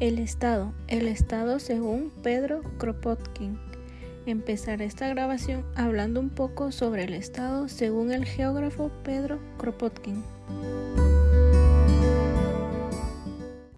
El Estado. El Estado según Pedro Kropotkin. Empezaré esta grabación hablando un poco sobre el Estado según el geógrafo Pedro Kropotkin.